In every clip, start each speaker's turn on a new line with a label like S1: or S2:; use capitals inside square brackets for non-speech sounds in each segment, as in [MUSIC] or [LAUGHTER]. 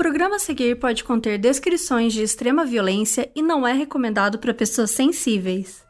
S1: programa a seguir pode conter descrições de extrema violência e não é recomendado para pessoas sensíveis.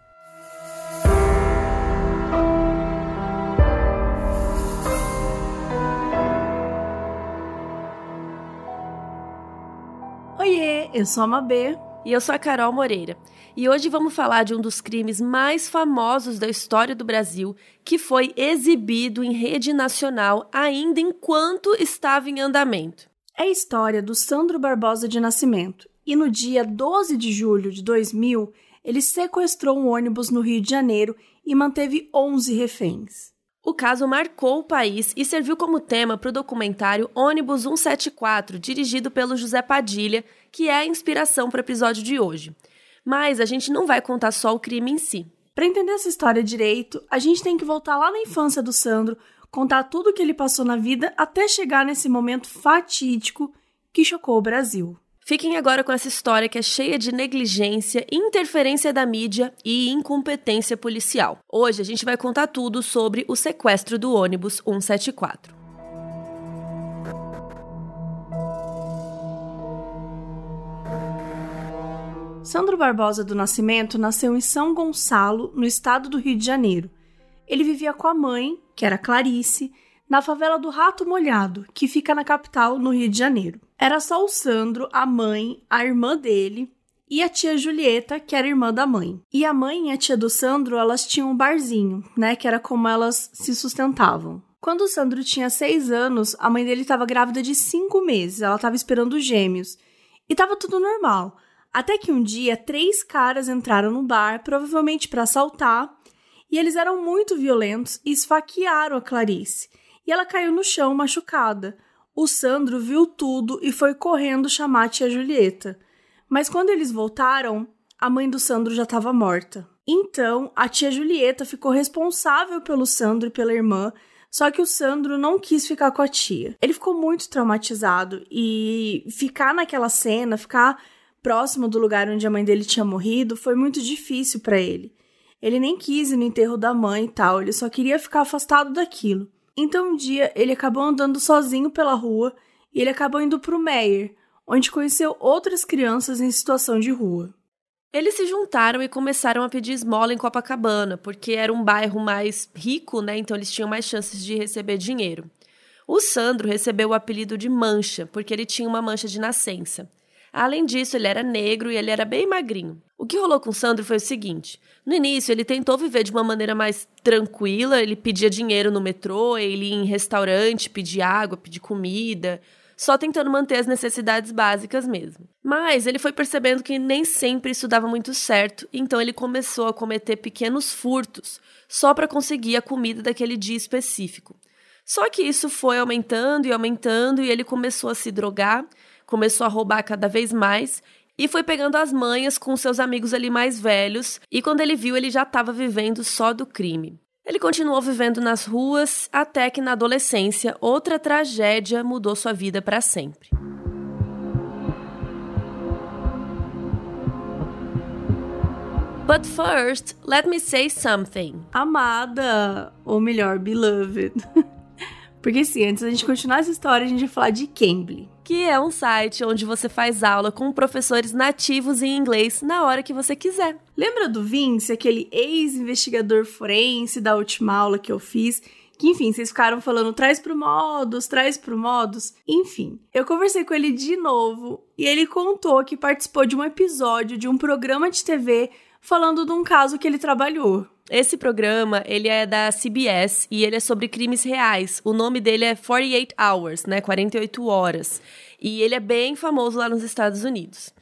S1: Oiê, eu sou a Mabê.
S2: E eu sou a Carol Moreira. E hoje vamos falar de um dos crimes mais famosos da história do Brasil, que foi exibido em rede nacional ainda enquanto estava em andamento.
S1: É a história do Sandro Barbosa de Nascimento. E no dia 12 de julho de 2000, ele sequestrou um ônibus no Rio de Janeiro e manteve 11 reféns.
S2: O caso marcou o país e serviu como tema para o documentário Ônibus 174, dirigido pelo José Padilha, que é a inspiração para o episódio de hoje. Mas a gente não vai contar só o crime em si.
S1: Para entender essa história direito, a gente tem que voltar lá na infância do Sandro, contar tudo o que ele passou na vida até chegar nesse momento fatídico que chocou o Brasil.
S2: Fiquem agora com essa história que é cheia de negligência, interferência da mídia e incompetência policial. Hoje a gente vai contar tudo sobre o sequestro do ônibus 174.
S1: Sandro Barbosa do Nascimento nasceu em São Gonçalo, no estado do Rio de Janeiro. Ele vivia com a mãe, que era Clarice, na favela do Rato Molhado, que fica na capital, no Rio de Janeiro. Era só o Sandro, a mãe, a irmã dele e a tia Julieta, que era irmã da mãe. E a mãe e a tia do Sandro, elas tinham um barzinho, né, que era como elas se sustentavam. Quando o Sandro tinha seis anos, a mãe dele estava grávida de cinco meses, ela estava esperando gêmeos. E estava tudo normal. Até que um dia, três caras entraram no bar, provavelmente para assaltar, e eles eram muito violentos e esfaquearam a Clarice e ela caiu no chão machucada. O Sandro viu tudo e foi correndo chamar a tia Julieta. Mas quando eles voltaram, a mãe do Sandro já estava morta. Então, a tia Julieta ficou responsável pelo Sandro e pela irmã, só que o Sandro não quis ficar com a tia. Ele ficou muito traumatizado e ficar naquela cena, ficar próximo do lugar onde a mãe dele tinha morrido, foi muito difícil para ele. Ele nem quis ir no enterro da mãe e tal, ele só queria ficar afastado daquilo. Então um dia ele acabou andando sozinho pela rua e ele acabou indo para o Meyer, onde conheceu outras crianças em situação de rua.
S2: Eles se juntaram e começaram a pedir esmola em Copacabana, porque era um bairro mais rico, né? Então eles tinham mais chances de receber dinheiro. O Sandro recebeu o apelido de Mancha, porque ele tinha uma mancha de nascença. Além disso, ele era negro e ele era bem magrinho. O que rolou com o Sandro foi o seguinte: no início, ele tentou viver de uma maneira mais tranquila, ele pedia dinheiro no metrô, ele ia em restaurante, pedia água, pedia comida, só tentando manter as necessidades básicas mesmo. Mas ele foi percebendo que nem sempre isso dava muito certo, então ele começou a cometer pequenos furtos só para conseguir a comida daquele dia específico. Só que isso foi aumentando e aumentando e ele começou a se drogar começou a roubar cada vez mais e foi pegando as manhas com seus amigos ali mais velhos, e quando ele viu, ele já estava vivendo só do crime. Ele continuou vivendo nas ruas até que na adolescência outra tragédia mudou sua vida para sempre. But first, let me say something.
S1: Amada, ou melhor, beloved. [LAUGHS] Porque sim, antes da gente continuar essa história, a gente vai falar de Cambly
S2: que é um site onde você faz aula com professores nativos em inglês na hora que você quiser.
S1: Lembra do Vince, aquele ex-investigador forense da última aula que eu fiz? Que, enfim, vocês ficaram falando, traz pro modos, traz pro modos. Enfim, eu conversei com ele de novo e ele contou que participou de um episódio de um programa de TV falando de um caso que ele trabalhou.
S2: Esse programa, ele é da CBS e ele é sobre crimes reais. O nome dele é 48 Hours, né? 48 horas. E ele é bem famoso lá nos Estados Unidos.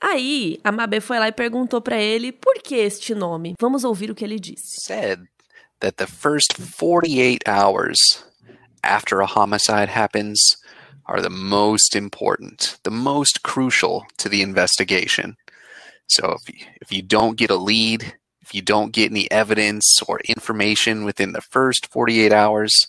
S2: Aí, a Mabê foi lá e perguntou para ele por que este nome. Vamos ouvir o que ele disse.
S3: Said that the first 48 hours after a homicide happens are the most important, the most crucial to the investigation. So if you, if you don't get a lead, if you don't get any evidence or information within the first 48 hours,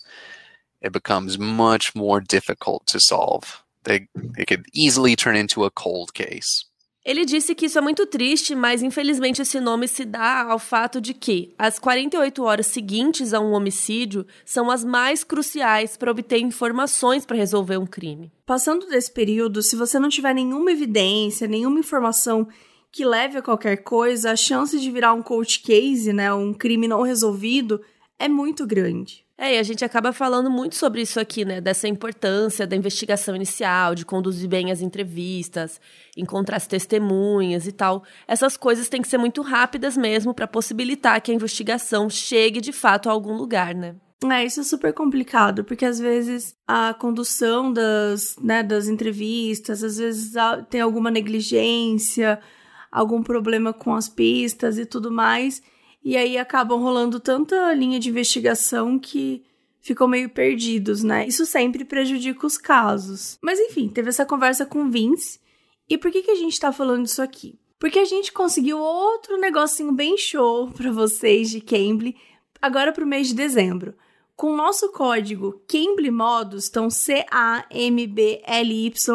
S3: it becomes much more difficult to solve. They, it could easily turn into a cold case.
S2: Ele disse que isso é muito triste, mas infelizmente esse nome se dá ao fato de que as 48 horas seguintes a um homicídio são as mais cruciais para obter informações para resolver um crime.
S1: Passando desse período, se você não tiver nenhuma evidência, nenhuma informação que leve a qualquer coisa, a chance de virar um cold case, né, um crime não resolvido, é muito grande.
S2: É, e a gente acaba falando muito sobre isso aqui, né? Dessa importância da investigação inicial, de conduzir bem as entrevistas, encontrar as testemunhas e tal. Essas coisas têm que ser muito rápidas mesmo para possibilitar que a investigação chegue de fato a algum lugar, né?
S1: É, isso é super complicado, porque às vezes a condução das, né, das entrevistas, às vezes tem alguma negligência, algum problema com as pistas e tudo mais. E aí acabam rolando tanta linha de investigação que ficam meio perdidos, né? Isso sempre prejudica os casos. Mas enfim, teve essa conversa com Vince. E por que, que a gente tá falando isso aqui? Porque a gente conseguiu outro negocinho bem show para vocês de Cambly agora pro mês de dezembro. Com o nosso código Cambly Modos, então C-A-M-B-L-Y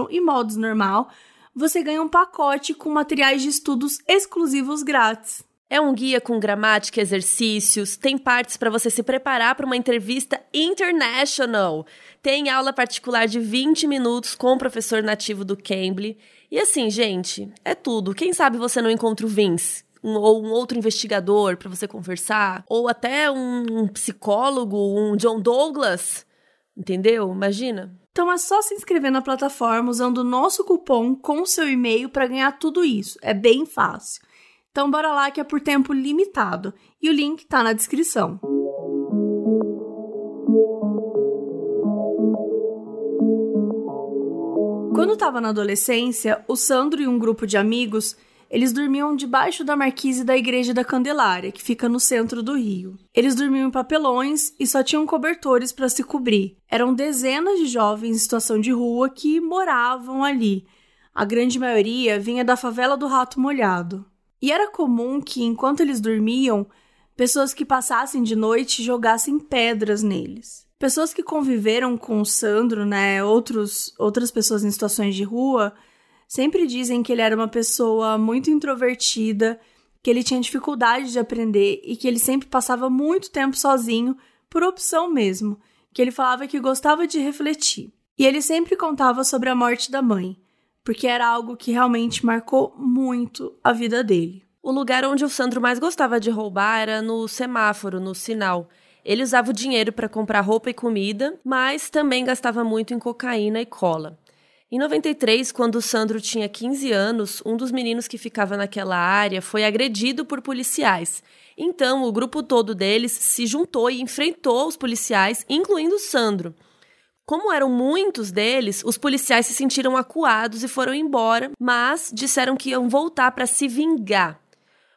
S1: e modos normal, você ganha um pacote com materiais de estudos exclusivos grátis.
S2: É um guia com gramática, exercícios, tem partes para você se preparar para uma entrevista international. Tem aula particular de 20 minutos com o professor nativo do Cambly. E assim, gente, é tudo. Quem sabe você não encontra o Vince? Um, ou um outro investigador para você conversar, ou até um, um psicólogo, um John Douglas, entendeu? Imagina.
S1: Então é só se inscrever na plataforma usando o nosso cupom com o seu e-mail para ganhar tudo isso. É bem fácil. Então bora lá que é por tempo limitado e o link tá na descrição. Quando estava na adolescência, o Sandro e um grupo de amigos, eles dormiam debaixo da marquise da Igreja da Candelária, que fica no centro do Rio. Eles dormiam em papelões e só tinham cobertores para se cobrir. Eram dezenas de jovens em situação de rua que moravam ali. A grande maioria vinha da favela do Rato Molhado. E era comum que, enquanto eles dormiam, pessoas que passassem de noite jogassem pedras neles. Pessoas que conviveram com o Sandro, né, outros, outras pessoas em situações de rua, sempre dizem que ele era uma pessoa muito introvertida, que ele tinha dificuldade de aprender e que ele sempre passava muito tempo sozinho, por opção mesmo, que ele falava que gostava de refletir. E ele sempre contava sobre a morte da mãe, porque era algo que realmente marcou muito a vida dele.
S2: O lugar onde o Sandro mais gostava de roubar era no semáforo, no sinal. Ele usava o dinheiro para comprar roupa e comida, mas também gastava muito em cocaína e cola. Em 93, quando o Sandro tinha 15 anos, um dos meninos que ficava naquela área foi agredido por policiais. Então, o grupo todo deles se juntou e enfrentou os policiais, incluindo o Sandro. Como eram muitos deles, os policiais se sentiram acuados e foram embora, mas disseram que iam voltar para se vingar.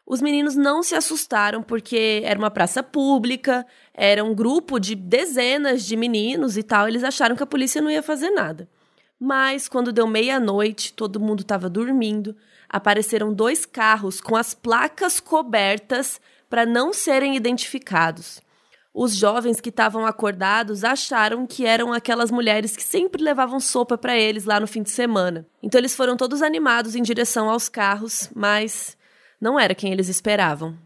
S2: Os meninos não se assustaram porque era uma praça pública, era um grupo de dezenas de meninos e tal, eles acharam que a polícia não ia fazer nada. Mas quando deu meia-noite, todo mundo estava dormindo, apareceram dois carros com as placas cobertas para não serem identificados. Os jovens que estavam acordados acharam que eram aquelas mulheres que sempre levavam sopa para eles lá no fim de semana. Então eles foram todos animados em direção aos carros, mas não era quem eles esperavam.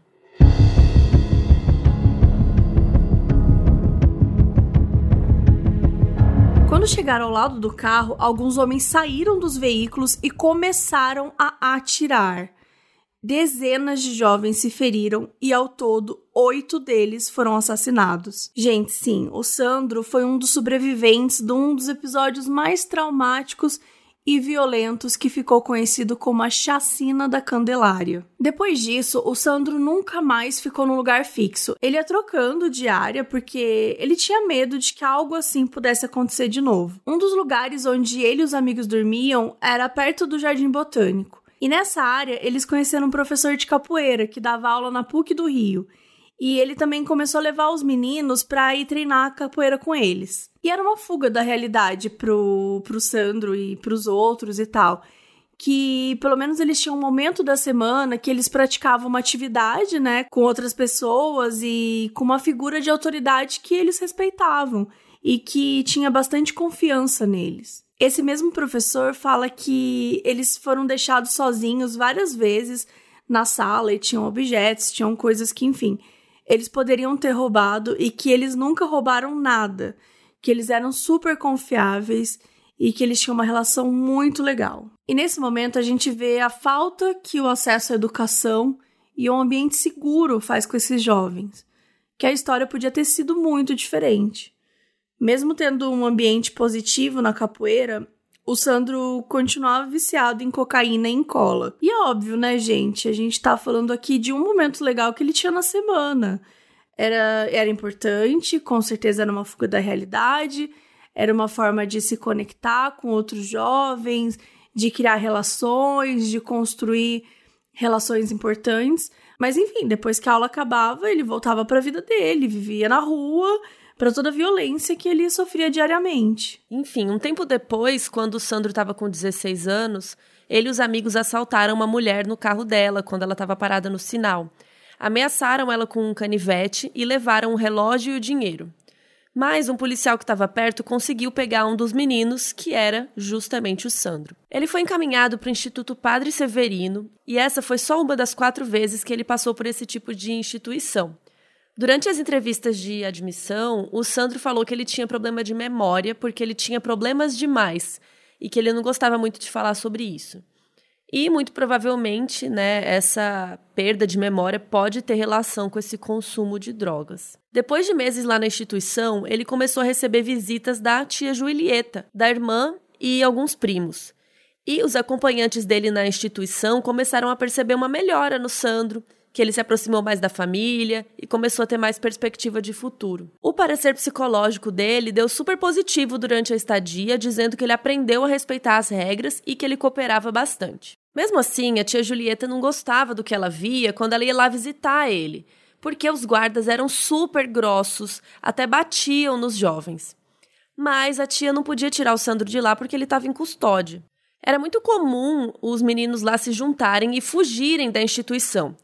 S1: Quando chegaram ao lado do carro, alguns homens saíram dos veículos e começaram a atirar. Dezenas de jovens se feriram e, ao todo, oito deles foram assassinados. Gente, sim, o Sandro foi um dos sobreviventes de um dos episódios mais traumáticos e violentos que ficou conhecido como a Chacina da Candelária. Depois disso, o Sandro nunca mais ficou num lugar fixo. Ele ia trocando de área porque ele tinha medo de que algo assim pudesse acontecer de novo. Um dos lugares onde ele e os amigos dormiam era perto do Jardim Botânico. E nessa área, eles conheceram um professor de capoeira que dava aula na PUC do Rio. E ele também começou a levar os meninos para ir treinar capoeira com eles. E era uma fuga da realidade pro, pro Sandro e pros outros e tal. Que pelo menos eles tinham um momento da semana que eles praticavam uma atividade, né, com outras pessoas e com uma figura de autoridade que eles respeitavam e que tinha bastante confiança neles. Esse mesmo professor fala que eles foram deixados sozinhos várias vezes na sala e tinham objetos, tinham coisas que, enfim, eles poderiam ter roubado e que eles nunca roubaram nada, que eles eram super confiáveis e que eles tinham uma relação muito legal. E nesse momento a gente vê a falta que o acesso à educação e um ambiente seguro faz com esses jovens, que a história podia ter sido muito diferente. Mesmo tendo um ambiente positivo na capoeira, o Sandro continuava viciado em cocaína e em cola. E é óbvio, né, gente? A gente tá falando aqui de um momento legal que ele tinha na semana. Era, era importante, com certeza era uma fuga da realidade, era uma forma de se conectar com outros jovens, de criar relações, de construir relações importantes. Mas enfim, depois que a aula acabava, ele voltava para a vida dele, vivia na rua, para toda a violência que ele sofria diariamente.
S2: Enfim, um tempo depois, quando o Sandro estava com 16 anos, ele e os amigos assaltaram uma mulher no carro dela quando ela estava parada no sinal. Ameaçaram ela com um canivete e levaram o relógio e o dinheiro. Mas um policial que estava perto conseguiu pegar um dos meninos, que era justamente o Sandro. Ele foi encaminhado para o Instituto Padre Severino, e essa foi só uma das quatro vezes que ele passou por esse tipo de instituição. Durante as entrevistas de admissão, o Sandro falou que ele tinha problema de memória porque ele tinha problemas demais e que ele não gostava muito de falar sobre isso. E muito provavelmente, né, essa perda de memória pode ter relação com esse consumo de drogas. Depois de meses lá na instituição, ele começou a receber visitas da tia Julieta, da irmã e alguns primos. E os acompanhantes dele na instituição começaram a perceber uma melhora no Sandro que ele se aproximou mais da família e começou a ter mais perspectiva de futuro. O parecer psicológico dele deu super positivo durante a estadia, dizendo que ele aprendeu a respeitar as regras e que ele cooperava bastante. Mesmo assim, a tia Julieta não gostava do que ela via quando ela ia lá visitar ele, porque os guardas eram super grossos, até batiam nos jovens. Mas a tia não podia tirar o Sandro de lá porque ele estava em custódia. Era muito comum os meninos lá se juntarem e fugirem da instituição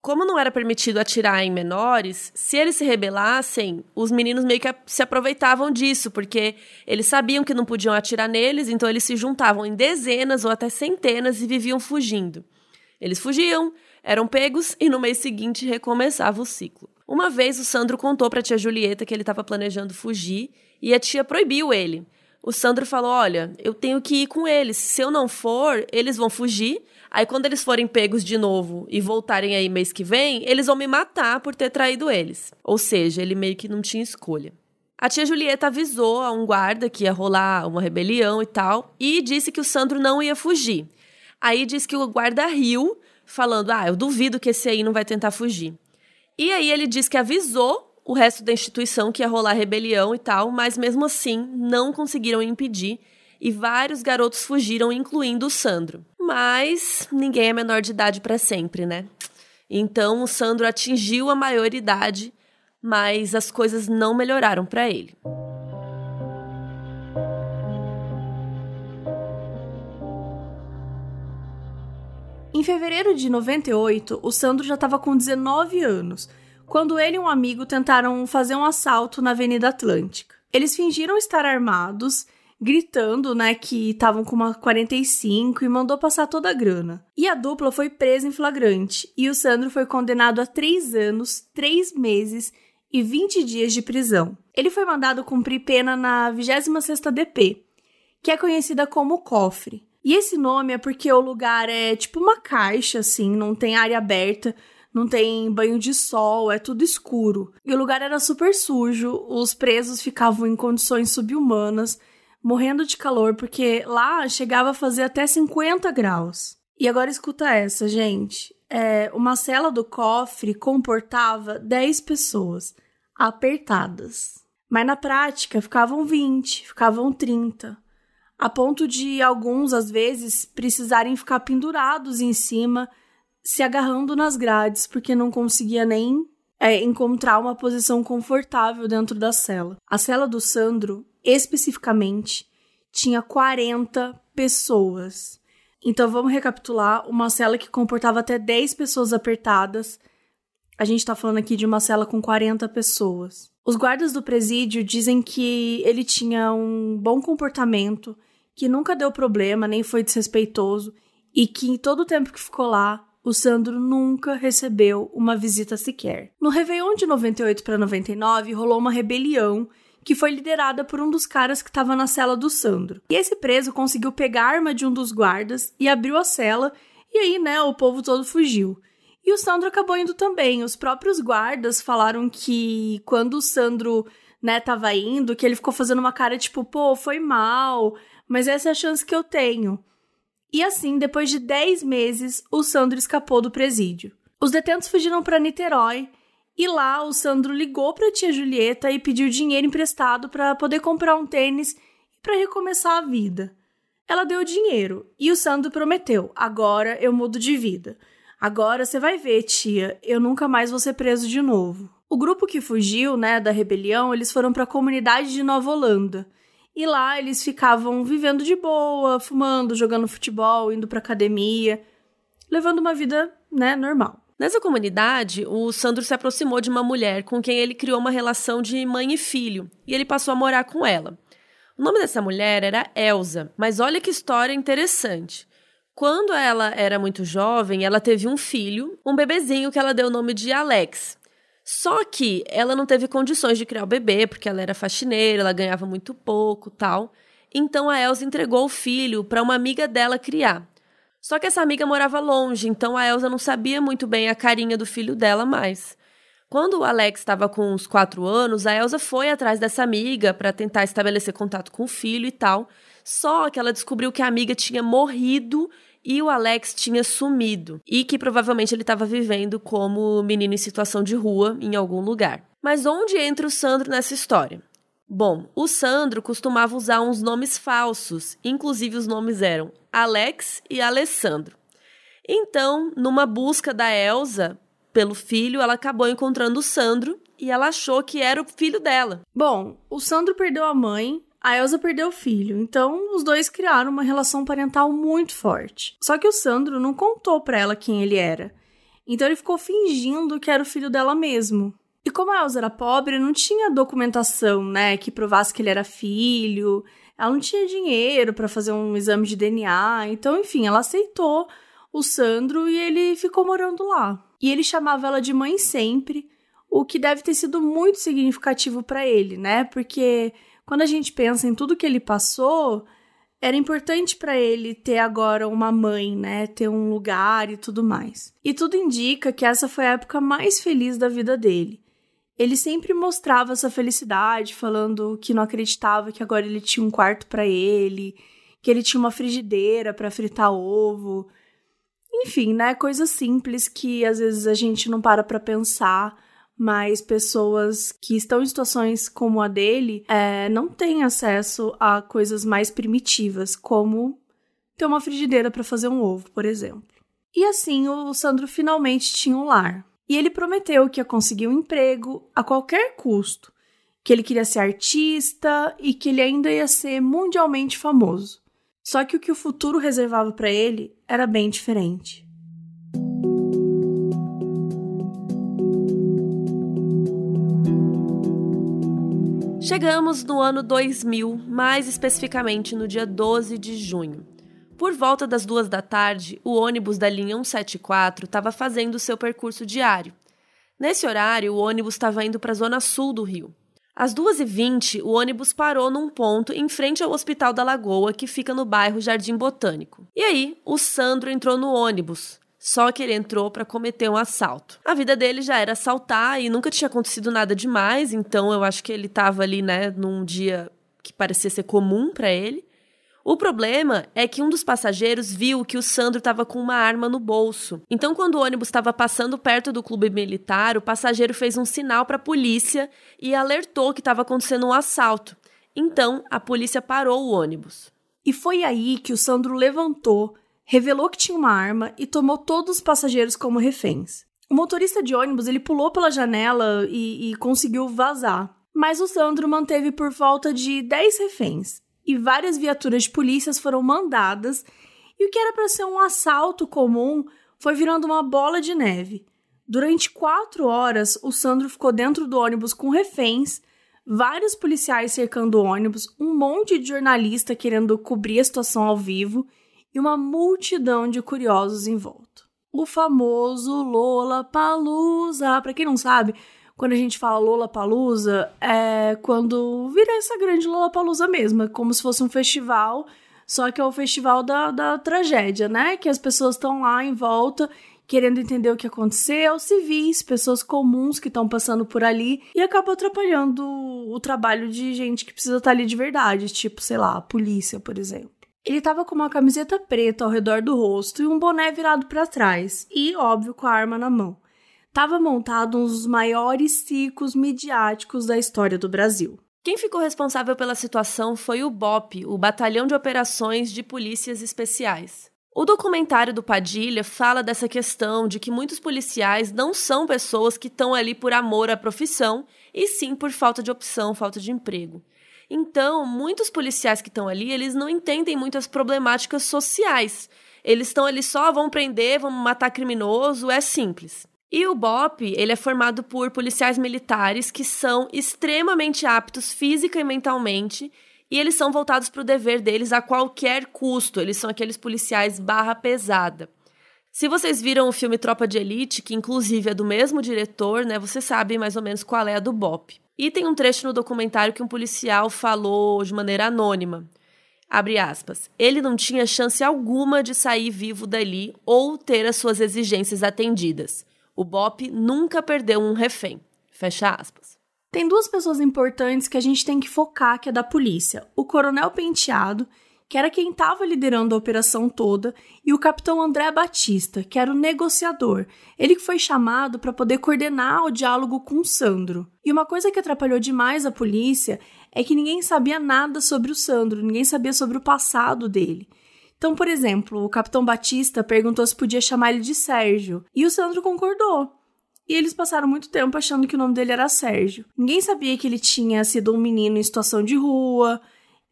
S2: como não era permitido atirar em menores, se eles se rebelassem, os meninos meio que se aproveitavam disso, porque eles sabiam que não podiam atirar neles, então eles se juntavam em dezenas ou até centenas e viviam fugindo. Eles fugiam, eram pegos e no mês seguinte recomeçava o ciclo. Uma vez o Sandro contou para a tia Julieta que ele estava planejando fugir e a tia proibiu ele. O Sandro falou: Olha, eu tenho que ir com eles. Se eu não for, eles vão fugir Aí quando eles forem pegos de novo e voltarem aí mês que vem, eles vão me matar por ter traído eles. Ou seja, ele meio que não tinha escolha. A tia Julieta avisou a um guarda que ia rolar uma rebelião e tal, e disse que o Sandro não ia fugir. Aí disse que o guarda riu, falando: Ah, eu duvido que esse aí não vai tentar fugir. E aí ele disse que avisou o resto da instituição que ia rolar rebelião e tal, mas mesmo assim não conseguiram impedir e vários garotos fugiram, incluindo o Sandro. Mas ninguém é menor de idade para sempre, né? Então o Sandro atingiu a maioridade, mas as coisas não melhoraram para ele.
S1: Em fevereiro de 98, o Sandro já estava com 19 anos, quando ele e um amigo tentaram fazer um assalto na Avenida Atlântica. Eles fingiram estar armados gritando, né, que estavam com uma 45 e mandou passar toda a grana. E a dupla foi presa em flagrante e o Sandro foi condenado a 3 anos, 3 meses e 20 dias de prisão. Ele foi mandado cumprir pena na 26ª DP, que é conhecida como cofre. E esse nome é porque o lugar é tipo uma caixa, assim, não tem área aberta, não tem banho de sol, é tudo escuro. E o lugar era super sujo, os presos ficavam em condições subhumanas morrendo de calor, porque lá chegava a fazer até 50 graus. E agora escuta essa, gente. É, uma cela do cofre comportava 10 pessoas apertadas. Mas na prática ficavam 20, ficavam 30. A ponto de alguns, às vezes, precisarem ficar pendurados em cima, se agarrando nas grades, porque não conseguia nem é, encontrar uma posição confortável dentro da cela. A cela do Sandro especificamente, tinha 40 pessoas. Então vamos recapitular: uma cela que comportava até 10 pessoas apertadas. A gente está falando aqui de uma cela com 40 pessoas. Os guardas do presídio dizem que ele tinha um bom comportamento, que nunca deu problema, nem foi desrespeitoso, e que em todo o tempo que ficou lá, o Sandro nunca recebeu uma visita sequer. No Réveillon de 98 para 99, rolou uma rebelião que foi liderada por um dos caras que estava na cela do Sandro. E esse preso conseguiu pegar a arma de um dos guardas e abriu a cela, e aí, né, o povo todo fugiu. E o Sandro acabou indo também. Os próprios guardas falaram que quando o Sandro, né, tava indo, que ele ficou fazendo uma cara tipo, pô, foi mal, mas essa é a chance que eu tenho. E assim, depois de 10 meses, o Sandro escapou do presídio. Os detentos fugiram para Niterói e lá o Sandro ligou para a tia Julieta e pediu dinheiro emprestado para poder comprar um tênis e para recomeçar a vida. Ela deu o dinheiro e o Sandro prometeu: agora eu mudo de vida. Agora você vai ver, tia, eu nunca mais vou ser preso de novo. O grupo que fugiu, né, da rebelião, eles foram para a comunidade de Nova Holanda. E lá eles ficavam vivendo de boa, fumando, jogando futebol, indo para academia, levando uma vida, né, normal.
S2: Nessa comunidade, o Sandro se aproximou de uma mulher com quem ele criou uma relação de mãe e filho, e ele passou a morar com ela. O nome dessa mulher era Elsa, mas olha que história interessante. Quando ela era muito jovem, ela teve um filho, um bebezinho que ela deu o nome de Alex. Só que ela não teve condições de criar o bebê, porque ela era faxineira, ela ganhava muito pouco, tal. Então a Elsa entregou o filho para uma amiga dela criar. Só que essa amiga morava longe, então a Elsa não sabia muito bem a carinha do filho dela mais. Quando o Alex estava com uns quatro anos, a Elsa foi atrás dessa amiga para tentar estabelecer contato com o filho e tal. Só que ela descobriu que a amiga tinha morrido e o Alex tinha sumido e que provavelmente ele estava vivendo como menino em situação de rua em algum lugar. Mas onde entra o Sandro nessa história? Bom, o Sandro costumava usar uns nomes falsos, inclusive os nomes eram Alex e Alessandro. Então, numa busca da Elsa pelo filho, ela acabou encontrando o Sandro e ela achou que era o filho dela.
S1: Bom, o Sandro perdeu a mãe a Elsa perdeu o filho, então os dois criaram uma relação parental muito forte. Só que o Sandro não contou para ela quem ele era. Então ele ficou fingindo que era o filho dela mesmo. E como a Elsa era pobre, não tinha documentação, né, que provasse que ele era filho. Ela não tinha dinheiro para fazer um exame de DNA. Então, enfim, ela aceitou o Sandro e ele ficou morando lá. E ele chamava ela de mãe sempre, o que deve ter sido muito significativo para ele, né? Porque quando a gente pensa em tudo que ele passou, era importante para ele ter agora uma mãe, né? Ter um lugar e tudo mais. E tudo indica que essa foi a época mais feliz da vida dele. Ele sempre mostrava essa felicidade, falando que não acreditava que agora ele tinha um quarto para ele, que ele tinha uma frigideira para fritar ovo. Enfim, né? Coisas simples que às vezes a gente não para para pensar mas pessoas que estão em situações como a dele é, não têm acesso a coisas mais primitivas, como ter uma frigideira para fazer um ovo, por exemplo. E assim o Sandro finalmente tinha um lar. E ele prometeu que ia conseguir um emprego a qualquer custo, que ele queria ser artista e que ele ainda ia ser mundialmente famoso. Só que o que o futuro reservava para ele era bem diferente.
S2: Chegamos no ano 2000, mais especificamente no dia 12 de junho. Por volta das duas da tarde, o ônibus da linha 174 estava fazendo seu percurso diário. Nesse horário, o ônibus estava indo para a zona sul do Rio. Às 2h20, o ônibus parou num ponto em frente ao Hospital da Lagoa, que fica no bairro Jardim Botânico. E aí, o Sandro entrou no ônibus, só que ele entrou para cometer um assalto. A vida dele já era assaltar e nunca tinha acontecido nada demais, então eu acho que ele estava ali, né, num dia que parecia ser comum para ele. O problema é que um dos passageiros viu que o Sandro estava com uma arma no bolso. Então, quando o ônibus estava passando perto do clube militar, o passageiro fez um sinal para a polícia e alertou que estava acontecendo um assalto. Então, a polícia parou o ônibus.
S1: E foi aí que o Sandro levantou, revelou que tinha uma arma e tomou todos os passageiros como reféns. O motorista de ônibus ele pulou pela janela e, e conseguiu vazar, mas o Sandro manteve por volta de 10 reféns e várias viaturas de polícias foram mandadas e o que era para ser um assalto comum foi virando uma bola de neve. Durante quatro horas, o Sandro ficou dentro do ônibus com reféns, vários policiais cercando o ônibus, um monte de jornalista querendo cobrir a situação ao vivo e uma multidão de curiosos em volta. O famoso Lola Palusa. Para quem não sabe, quando a gente fala Lola Palusa, é quando vira essa grande Lola Palusa mesmo, é como se fosse um festival, só que é o festival da, da tragédia, né? Que as pessoas estão lá em volta querendo entender o que aconteceu, civis, pessoas comuns que estão passando por ali e acaba atrapalhando o trabalho de gente que precisa estar ali de verdade, tipo, sei lá, a polícia, por exemplo. Ele estava com uma camiseta preta ao redor do rosto e um boné virado para trás, e, óbvio, com a arma na mão. Tava montado um dos maiores ciclos midiáticos da história do Brasil.
S2: Quem ficou responsável pela situação foi o BOP, o Batalhão de Operações de Polícias Especiais. O documentário do Padilha fala dessa questão de que muitos policiais não são pessoas que estão ali por amor à profissão, e sim por falta de opção, falta de emprego. Então, muitos policiais que estão ali, eles não entendem muitas problemáticas sociais. Eles estão ali só, vão prender, vão matar criminoso, é simples. E o BOP, ele é formado por policiais militares que são extremamente aptos física e mentalmente e eles são voltados para o dever deles a qualquer custo. Eles são aqueles policiais barra pesada. Se vocês viram o filme Tropa de Elite, que inclusive é do mesmo diretor, né, você sabe mais ou menos qual é a do BOP. E tem um trecho no documentário que um policial falou de maneira anônima. Abre aspas. Ele não tinha chance alguma de sair vivo dali ou ter as suas exigências atendidas. O BOP nunca perdeu um refém. Fecha aspas.
S1: Tem duas pessoas importantes que a gente tem que focar, que é da polícia. O Coronel Penteado, que era quem estava liderando a operação toda, e o Capitão André Batista, que era o negociador. Ele que foi chamado para poder coordenar o diálogo com o Sandro. E uma coisa que atrapalhou demais a polícia é que ninguém sabia nada sobre o Sandro, ninguém sabia sobre o passado dele. Então, por exemplo, o Capitão Batista perguntou se podia chamar ele de Sérgio, e o Sandro concordou. E eles passaram muito tempo achando que o nome dele era Sérgio. Ninguém sabia que ele tinha sido um menino em situação de rua,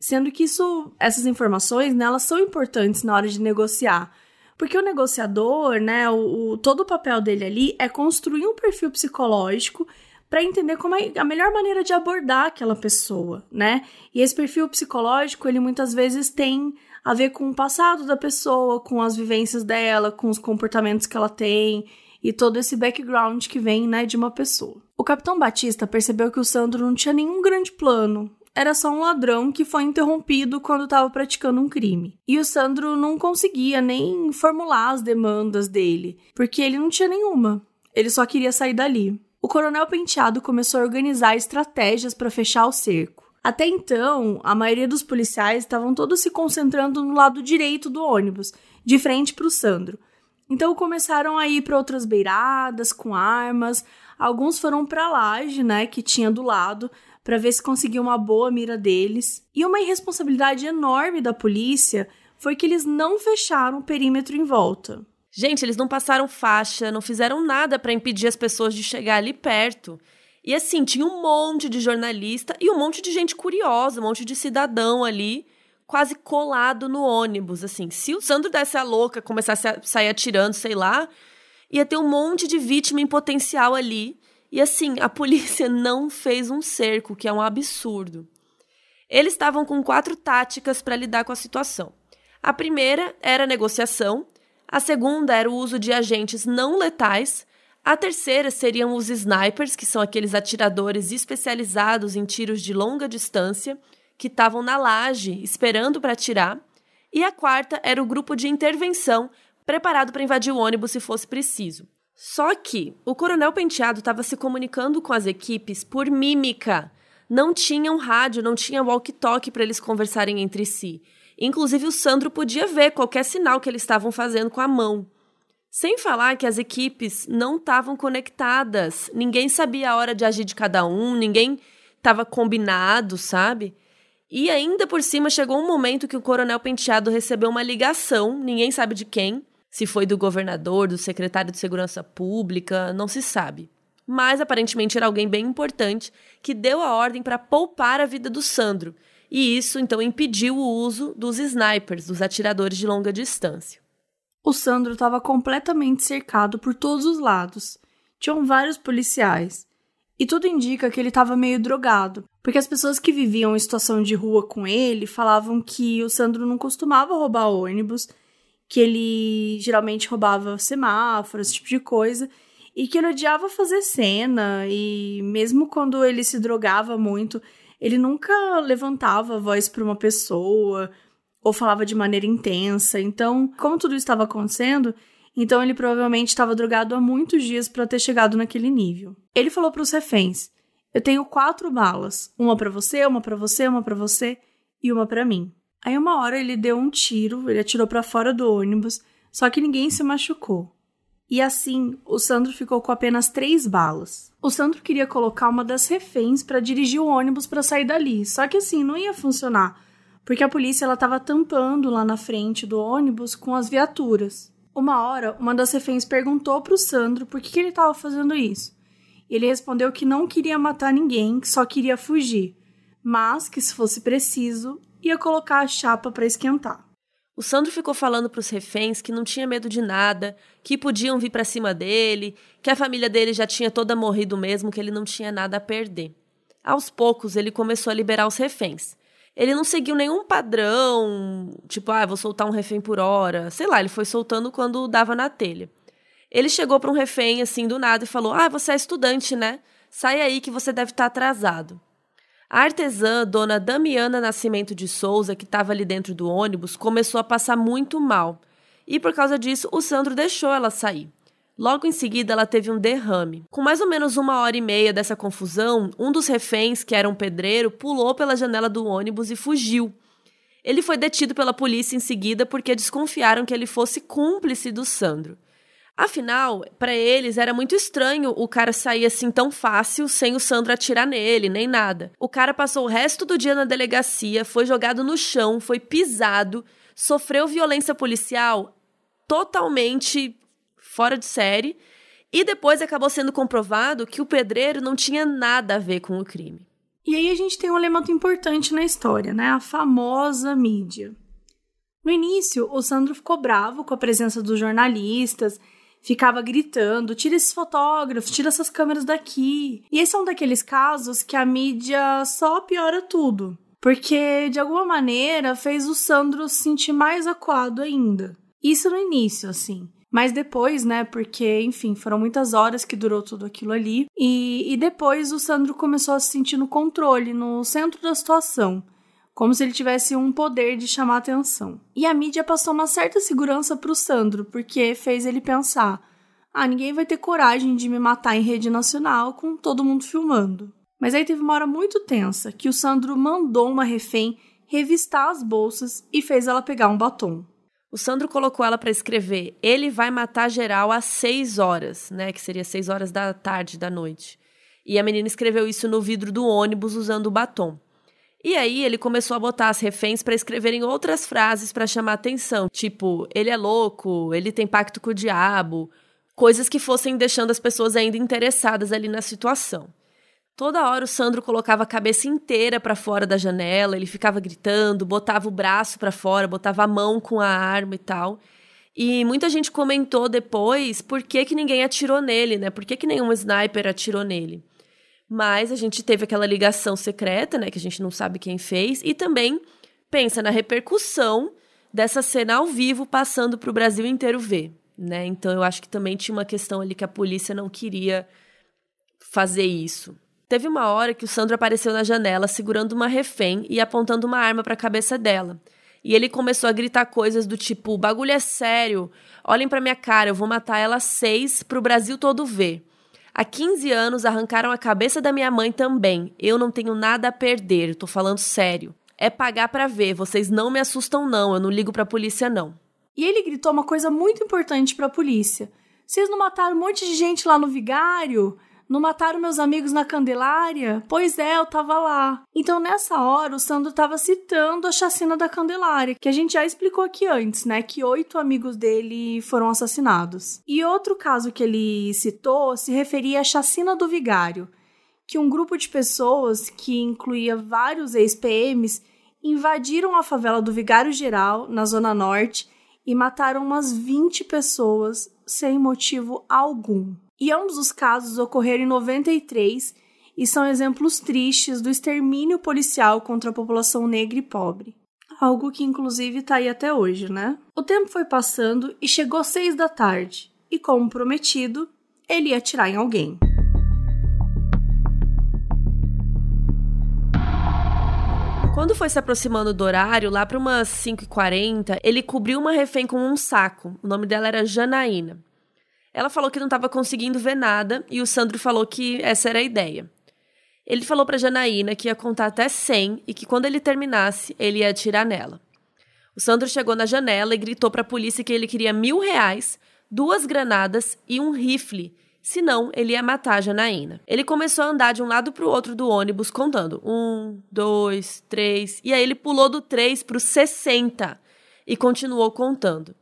S1: sendo que isso, essas informações, né, elas são importantes na hora de negociar. Porque o negociador, né, o, o todo o papel dele ali é construir um perfil psicológico para entender como é a melhor maneira de abordar aquela pessoa, né? E esse perfil psicológico, ele muitas vezes tem a ver com o passado da pessoa, com as vivências dela, com os comportamentos que ela tem e todo esse background que vem, né, de uma pessoa. O Capitão Batista percebeu que o Sandro não tinha nenhum grande plano. Era só um ladrão que foi interrompido quando estava praticando um crime. E o Sandro não conseguia nem formular as demandas dele, porque ele não tinha nenhuma. Ele só queria sair dali. O Coronel Penteado começou a organizar estratégias para fechar o cerco. Até então, a maioria dos policiais estavam todos se concentrando no lado direito do ônibus, de frente para o Sandro. Então começaram a ir para outras beiradas com armas. Alguns foram para a laje, né, que tinha do lado, para ver se conseguia uma boa mira deles. E uma irresponsabilidade enorme da polícia foi que eles não fecharam o perímetro em volta.
S2: Gente, eles não passaram faixa, não fizeram nada para impedir as pessoas de chegar ali perto. E assim, tinha um monte de jornalista e um monte de gente curiosa, um monte de cidadão ali quase colado no ônibus, assim. Se o Sandro desse a louca, começasse a sair atirando, sei lá, ia ter um monte de vítima em potencial ali. E assim, a polícia [LAUGHS] não fez um cerco, que é um absurdo. Eles estavam com quatro táticas para lidar com a situação. A primeira era a negociação, a segunda era o uso de agentes não letais, a terceira seriam os snipers, que são aqueles atiradores especializados em tiros de longa distância, que estavam na laje esperando para atirar, e a quarta era o grupo de intervenção preparado para invadir o ônibus se fosse preciso. Só que o coronel Penteado estava se comunicando com as equipes por mímica. Não tinha um rádio, não tinha walkie-talkie para eles conversarem entre si. Inclusive, o Sandro podia ver qualquer sinal que eles estavam fazendo com a mão. Sem falar que as equipes não estavam conectadas. Ninguém sabia a hora de agir de cada um, ninguém estava combinado, sabe? E ainda por cima chegou um momento que o Coronel Penteado recebeu uma ligação, ninguém sabe de quem, se foi do governador, do secretário de Segurança Pública, não se sabe. Mas aparentemente era alguém bem importante que deu a ordem para poupar a vida do Sandro. E isso então impediu o uso dos snipers, dos atiradores de longa distância.
S1: O Sandro estava completamente cercado por todos os lados. Tinham vários policiais. E tudo indica que ele estava meio drogado, Porque as pessoas que viviam em situação de rua com ele falavam que o Sandro não costumava roubar ônibus, que ele geralmente roubava semáforos, esse tipo de coisa, e que ele odiava fazer cena, e mesmo quando ele se drogava muito, ele nunca levantava a voz para uma pessoa ou falava de maneira intensa. Então, como tudo estava acontecendo, então ele provavelmente estava drogado há muitos dias para ter chegado naquele nível. Ele falou para os reféns: "Eu tenho quatro balas, uma para você, uma para você, uma para você e uma para mim". Aí uma hora ele deu um tiro, ele atirou para fora do ônibus, só que ninguém se machucou. E assim, o Sandro ficou com apenas três balas. O Sandro queria colocar uma das reféns para dirigir o ônibus para sair dali, só que assim, não ia funcionar, porque a polícia ela estava tampando lá na frente do ônibus com as viaturas. Uma hora, uma das reféns perguntou para o Sandro por que, que ele estava fazendo isso. Ele respondeu que não queria matar ninguém, que só queria fugir, mas que se fosse preciso, ia colocar a chapa para esquentar.
S2: O Sandro ficou falando para os reféns que não tinha medo de nada, que podiam vir para cima dele, que a família dele já tinha toda morrido mesmo, que ele não tinha nada a perder. Aos poucos, ele começou a liberar os reféns ele não seguiu nenhum padrão, tipo, ah, vou soltar um refém por hora. Sei lá, ele foi soltando quando dava na telha. Ele chegou para um refém assim do nada e falou: Ah, você é estudante, né? Sai aí que você deve estar tá atrasado. A artesã, dona Damiana Nascimento de Souza, que estava ali dentro do ônibus, começou a passar muito mal. E por causa disso, o Sandro deixou ela sair. Logo em seguida, ela teve um derrame. Com mais ou menos uma hora e meia dessa confusão, um dos reféns, que era um pedreiro, pulou pela janela do ônibus e fugiu. Ele foi detido pela polícia em seguida porque desconfiaram que ele fosse cúmplice do Sandro. Afinal, para eles era muito estranho o cara sair assim tão fácil sem o Sandro atirar nele, nem nada. O cara passou o resto do dia na delegacia, foi jogado no chão, foi pisado, sofreu violência policial totalmente fora de série, e depois acabou sendo comprovado que o pedreiro não tinha nada a ver com o crime.
S1: E aí a gente tem um elemento importante na história, né? A famosa mídia. No início, o Sandro ficou bravo com a presença dos jornalistas, ficava gritando: tira esses fotógrafos, tira essas câmeras daqui. E esse é um daqueles casos que a mídia só piora tudo. Porque, de alguma maneira, fez o Sandro se sentir mais acuado ainda. Isso no início, assim. Mas depois, né, porque, enfim, foram muitas horas que durou tudo aquilo ali. E, e depois o Sandro começou a se sentir no controle, no centro da situação. Como se ele tivesse um poder de chamar atenção. E a mídia passou uma certa segurança pro Sandro, porque fez ele pensar: ah, ninguém vai ter coragem de me matar em rede nacional com todo mundo filmando. Mas aí teve uma hora muito tensa que o Sandro mandou uma refém revistar as bolsas e fez ela pegar um batom.
S2: O Sandro colocou ela para escrever: ele vai matar geral às seis horas, né? Que seria seis horas da tarde, da noite. E a menina escreveu isso no vidro do ônibus usando o batom. E aí ele começou a botar as reféns para escreverem outras frases para chamar atenção, tipo, ele é louco, ele tem pacto com o diabo, coisas que fossem deixando as pessoas ainda interessadas ali na situação. Toda hora o Sandro colocava a cabeça inteira para fora da janela, ele ficava gritando, botava o braço para fora, botava a mão com a arma e tal. E muita gente comentou depois por que, que ninguém atirou nele, né? Por que, que nenhum sniper atirou nele. Mas a gente teve aquela ligação secreta, né? Que a gente não sabe quem fez. E também pensa na repercussão dessa cena ao vivo passando para o Brasil inteiro ver, né? Então eu acho que também tinha uma questão ali que a polícia não queria fazer isso. Teve uma hora que o Sandro apareceu na janela segurando uma refém e apontando uma arma para a cabeça dela. E ele começou a gritar coisas do tipo: o bagulho é sério, olhem para minha cara, eu vou matar ela seis pro Brasil todo ver. Há 15 anos arrancaram a cabeça da minha mãe também. Eu não tenho nada a perder, tô falando sério. É pagar para ver, vocês não me assustam não, eu não ligo pra polícia não.
S1: E ele gritou uma coisa muito importante para a polícia. Vocês não mataram um monte de gente lá no vigário? Não mataram meus amigos na Candelária? Pois é, eu tava lá. Então, nessa hora, o Sandro tava citando a chacina da Candelária, que a gente já explicou aqui antes, né? Que oito amigos dele foram assassinados. E outro caso que ele citou se referia à chacina do Vigário, que um grupo de pessoas, que incluía vários ex-PMs, invadiram a favela do Vigário Geral, na Zona Norte, e mataram umas 20 pessoas sem motivo algum. E ambos os casos ocorreram em 93 e são exemplos tristes do extermínio policial contra a população negra e pobre. Algo que inclusive está aí até hoje, né? O tempo foi passando e chegou seis da tarde, e como prometido, ele ia atirar em alguém.
S2: Quando foi se aproximando do horário, lá para umas 5h40, ele cobriu uma refém com um saco. O nome dela era Janaína. Ela falou que não estava conseguindo ver nada e o Sandro falou que essa era a ideia. Ele falou para Janaína que ia contar até 100 e que quando ele terminasse, ele ia atirar nela. O Sandro chegou na janela e gritou para a polícia que ele queria mil reais, duas granadas e um rifle, senão ele ia matar a Janaína. Ele começou a andar de um lado para o outro do ônibus, contando um, dois, três, e aí ele pulou do três para o 60 e continuou contando.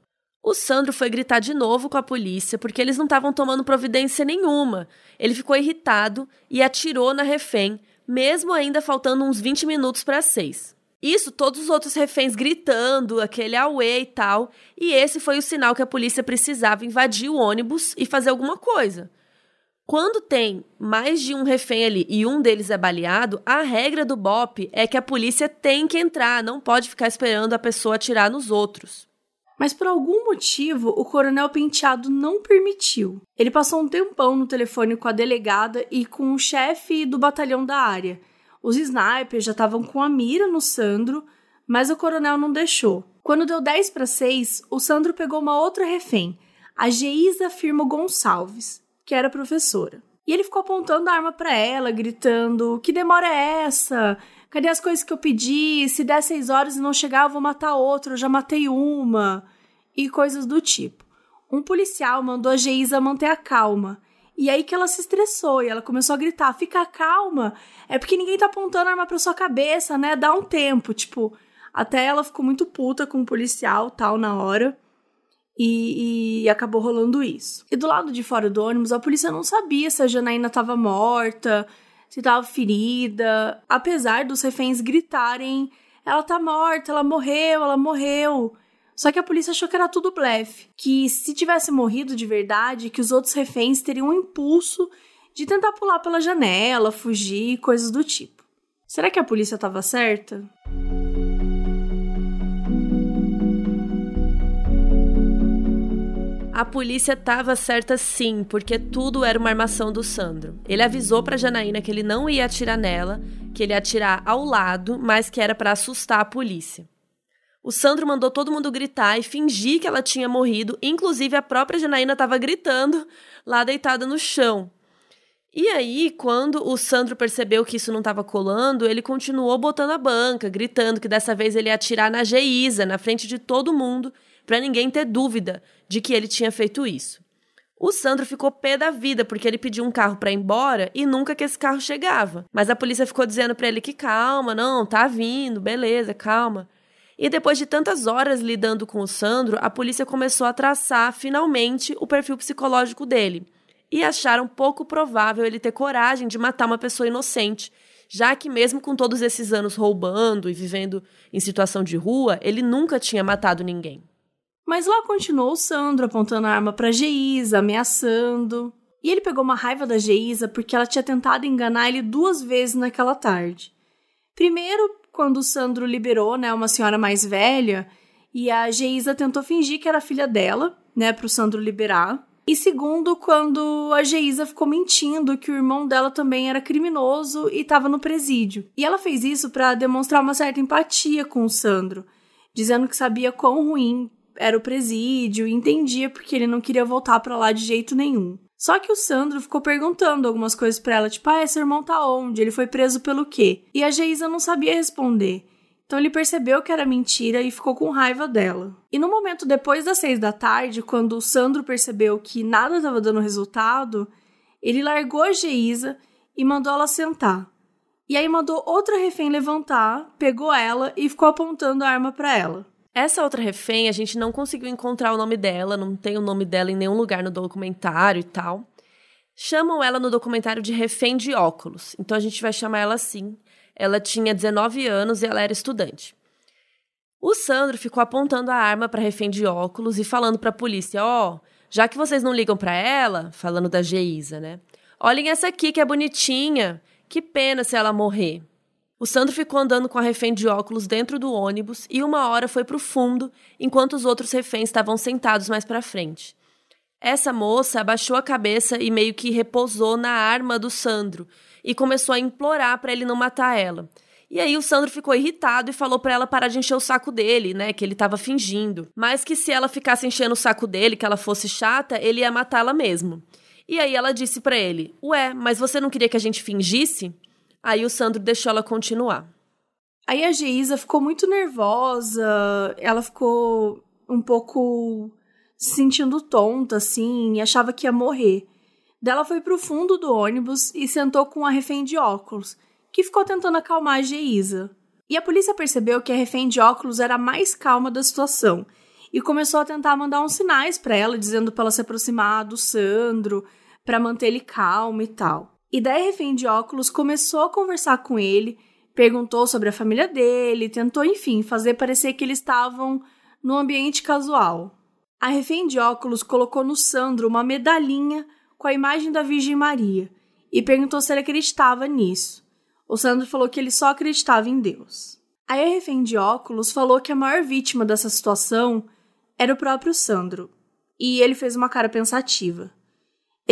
S2: O Sandro foi gritar de novo com a polícia porque eles não estavam tomando providência nenhuma. Ele ficou irritado e atirou na refém, mesmo ainda faltando uns 20 minutos para seis. Isso, todos os outros reféns gritando, aquele auê e tal, e esse foi o sinal que a polícia precisava invadir o ônibus e fazer alguma coisa. Quando tem mais de um refém ali e um deles é baleado, a regra do BOP é que a polícia tem que entrar, não pode ficar esperando a pessoa atirar nos outros.
S1: Mas por algum motivo, o coronel Penteado não permitiu. Ele passou um tempão no telefone com a delegada e com o chefe do batalhão da área. Os snipers já estavam com a mira no Sandro, mas o coronel não deixou. Quando deu 10 para 6, o Sandro pegou uma outra refém, a Geisa Firmo Gonçalves, que era professora. E ele ficou apontando a arma para ela, gritando: Que demora é essa? Cadê as coisas que eu pedi? Se der seis horas e não chegar, eu vou matar outra. Eu já matei uma e coisas do tipo. Um policial mandou a Geisa manter a calma. E aí que ela se estressou e ela começou a gritar: fica calma, é porque ninguém tá apontando arma pra sua cabeça, né? Dá um tempo. Tipo, até ela ficou muito puta com o policial tal na hora. E, e, acabou rolando isso. E do lado de fora do ônibus, a polícia não sabia se a Janaína estava morta, se estava ferida. Apesar dos reféns gritarem: ela tá morta, ela morreu, ela morreu. Só que a polícia achou que era tudo blefe, que se tivesse morrido de verdade, que os outros reféns teriam um impulso de tentar pular pela janela, fugir, coisas do tipo. Será que a polícia estava certa?
S2: A polícia estava certa sim, porque tudo era uma armação do Sandro. Ele avisou para Janaína que ele não ia atirar nela, que ele ia atirar ao lado, mas que era para assustar a polícia. O Sandro mandou todo mundo gritar e fingir que ela tinha morrido, inclusive a própria Janaína estava gritando lá deitada no chão. E aí, quando o Sandro percebeu que isso não estava colando, ele continuou botando a banca, gritando que dessa vez ele ia atirar na Geisa, na frente de todo mundo, para ninguém ter dúvida de que ele tinha feito isso. O Sandro ficou pé da vida porque ele pediu um carro para ir embora e nunca que esse carro chegava. Mas a polícia ficou dizendo para ele que calma, não, tá vindo, beleza, calma. E depois de tantas horas lidando com o Sandro, a polícia começou a traçar finalmente o perfil psicológico dele. E acharam pouco provável ele ter coragem de matar uma pessoa inocente, já que, mesmo com todos esses anos roubando e vivendo em situação de rua, ele nunca tinha matado ninguém.
S1: Mas lá continuou o Sandro apontando a arma para Geisa, ameaçando. E ele pegou uma raiva da Geisa porque ela tinha tentado enganar ele duas vezes naquela tarde. Primeiro, quando o Sandro liberou, né, uma senhora mais velha, e a Geisa tentou fingir que era filha dela, né, para o Sandro liberar. E segundo, quando a Geisa ficou mentindo que o irmão dela também era criminoso e estava no presídio. E ela fez isso para demonstrar uma certa empatia com o Sandro, dizendo que sabia quão ruim era o presídio e entendia porque ele não queria voltar para lá de jeito nenhum. Só que o Sandro ficou perguntando algumas coisas para ela, tipo, ah, esse irmão tá onde? Ele foi preso pelo quê? E a Geisa não sabia responder. Então ele percebeu que era mentira e ficou com raiva dela. E no momento depois das seis da tarde, quando o Sandro percebeu que nada estava dando resultado, ele largou a Geisa e mandou ela sentar. E aí mandou outra refém levantar, pegou ela e ficou apontando a arma para ela.
S2: Essa outra refém, a gente não conseguiu encontrar o nome dela, não tem o nome dela em nenhum lugar no documentário e tal. Chamam ela no documentário de refém de óculos, então a gente vai chamar ela assim. Ela tinha 19 anos e ela era estudante. O Sandro ficou apontando a arma para refém de óculos e falando para a polícia: Ó, oh, já que vocês não ligam para ela, falando da Geisa, né? Olhem essa aqui que é bonitinha, Que pena se ela morrer. O Sandro ficou andando com a refém de óculos dentro do ônibus e uma hora foi para o fundo, enquanto os outros reféns estavam sentados mais para frente. Essa moça abaixou a cabeça e meio que repousou na arma do Sandro e começou a implorar para ele não matar ela. E aí o Sandro ficou irritado e falou para ela parar de encher o saco dele, né, que ele tava fingindo. Mas que se ela ficasse enchendo o saco dele, que ela fosse chata, ele ia matá-la mesmo. E aí ela disse para ele: "Ué, mas você não queria que a gente fingisse?" Aí o Sandro deixou ela continuar.
S1: Aí a Geisa ficou muito nervosa, ela ficou um pouco se sentindo tonta, assim, e achava que ia morrer. Dela foi pro fundo do ônibus e sentou com a refém de óculos, que ficou tentando acalmar a Geisa. E a polícia percebeu que a refém de óculos era a mais calma da situação e começou a tentar mandar uns sinais para ela, dizendo para ela se aproximar do Sandro, para manter ele calmo e tal. E daí, refém de óculos começou a conversar com ele, perguntou sobre a família dele, tentou, enfim, fazer parecer que eles estavam num ambiente casual. A refém de óculos colocou no Sandro uma medalhinha com a imagem da Virgem Maria e perguntou se ele acreditava nisso. O Sandro falou que ele só acreditava em Deus. Aí a refém de óculos falou que a maior vítima dessa situação era o próprio Sandro, e ele fez uma cara pensativa.